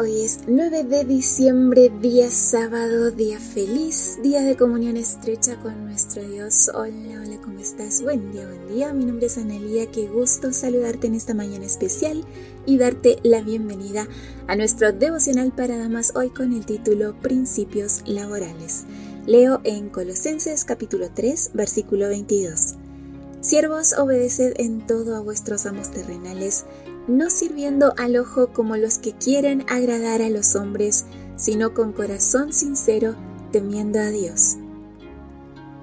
Hoy es 9 de diciembre, día sábado, día feliz, día de comunión estrecha con nuestro Dios. Hola, hola, ¿cómo estás? Buen día, buen día. Mi nombre es Analia, qué gusto saludarte en esta mañana especial y darte la bienvenida a nuestro devocional para damas hoy con el título Principios laborales. Leo en Colosenses capítulo 3, versículo 22. Siervos, obedeced en todo a vuestros amos terrenales, no sirviendo al ojo como los que quieren agradar a los hombres, sino con corazón sincero, temiendo a Dios.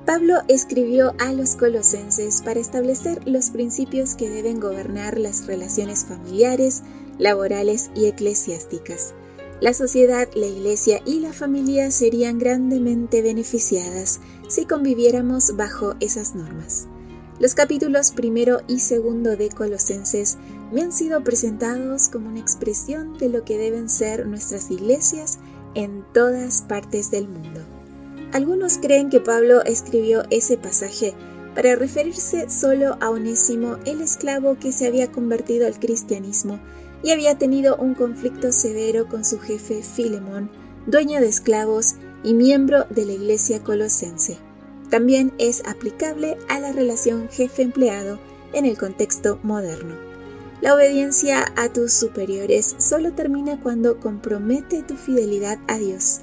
Pablo escribió a los colosenses para establecer los principios que deben gobernar las relaciones familiares, laborales y eclesiásticas. La sociedad, la iglesia y la familia serían grandemente beneficiadas si conviviéramos bajo esas normas. Los capítulos primero y segundo de Colosenses me han sido presentados como una expresión de lo que deben ser nuestras iglesias en todas partes del mundo. Algunos creen que Pablo escribió ese pasaje para referirse solo a Onésimo, el esclavo que se había convertido al cristianismo y había tenido un conflicto severo con su jefe Filemón, dueño de esclavos y miembro de la iglesia colosense. También es aplicable a la relación jefe-empleado en el contexto moderno. La obediencia a tus superiores solo termina cuando compromete tu fidelidad a Dios.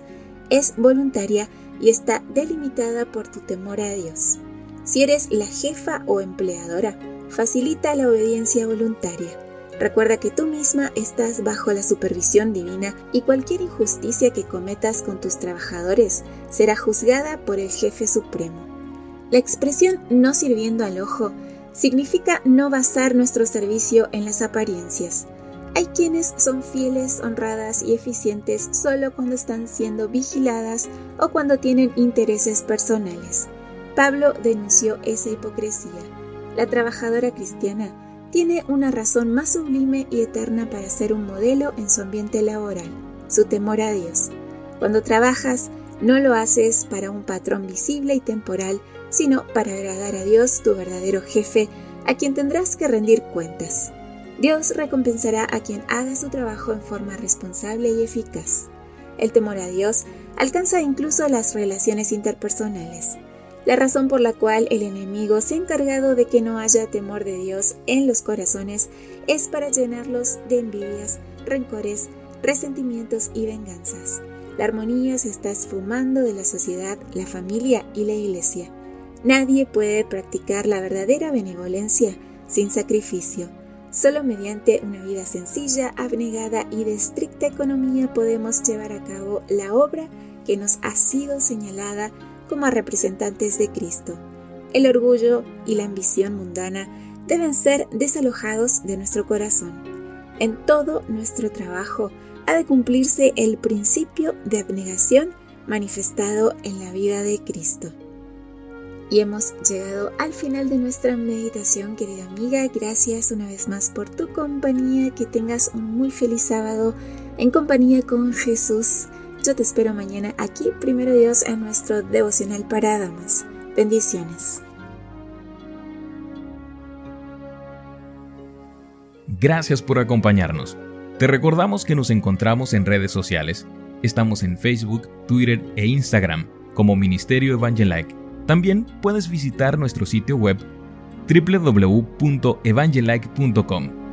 Es voluntaria y está delimitada por tu temor a Dios. Si eres la jefa o empleadora, facilita la obediencia voluntaria. Recuerda que tú misma estás bajo la supervisión divina y cualquier injusticia que cometas con tus trabajadores será juzgada por el jefe supremo. La expresión no sirviendo al ojo significa no basar nuestro servicio en las apariencias. Hay quienes son fieles, honradas y eficientes solo cuando están siendo vigiladas o cuando tienen intereses personales. Pablo denunció esa hipocresía. La trabajadora cristiana tiene una razón más sublime y eterna para ser un modelo en su ambiente laboral, su temor a Dios. Cuando trabajas, no lo haces para un patrón visible y temporal, sino para agradar a Dios, tu verdadero jefe, a quien tendrás que rendir cuentas. Dios recompensará a quien haga su trabajo en forma responsable y eficaz. El temor a Dios alcanza incluso las relaciones interpersonales. La razón por la cual el enemigo se ha encargado de que no haya temor de Dios en los corazones es para llenarlos de envidias, rencores, resentimientos y venganzas. La armonía se está esfumando de la sociedad, la familia y la iglesia. Nadie puede practicar la verdadera benevolencia sin sacrificio. Solo mediante una vida sencilla, abnegada y de estricta economía podemos llevar a cabo la obra que nos ha sido señalada como representantes de Cristo. El orgullo y la ambición mundana deben ser desalojados de nuestro corazón. En todo nuestro trabajo ha de cumplirse el principio de abnegación manifestado en la vida de Cristo. Y hemos llegado al final de nuestra meditación, querida amiga. Gracias una vez más por tu compañía. Que tengas un muy feliz sábado en compañía con Jesús. Yo te espero mañana aquí, primero Dios, en nuestro devocional para damas. Bendiciones. Gracias por acompañarnos. Te recordamos que nos encontramos en redes sociales. Estamos en Facebook, Twitter e Instagram como Ministerio Evangelike. También puedes visitar nuestro sitio web www.evangelike.com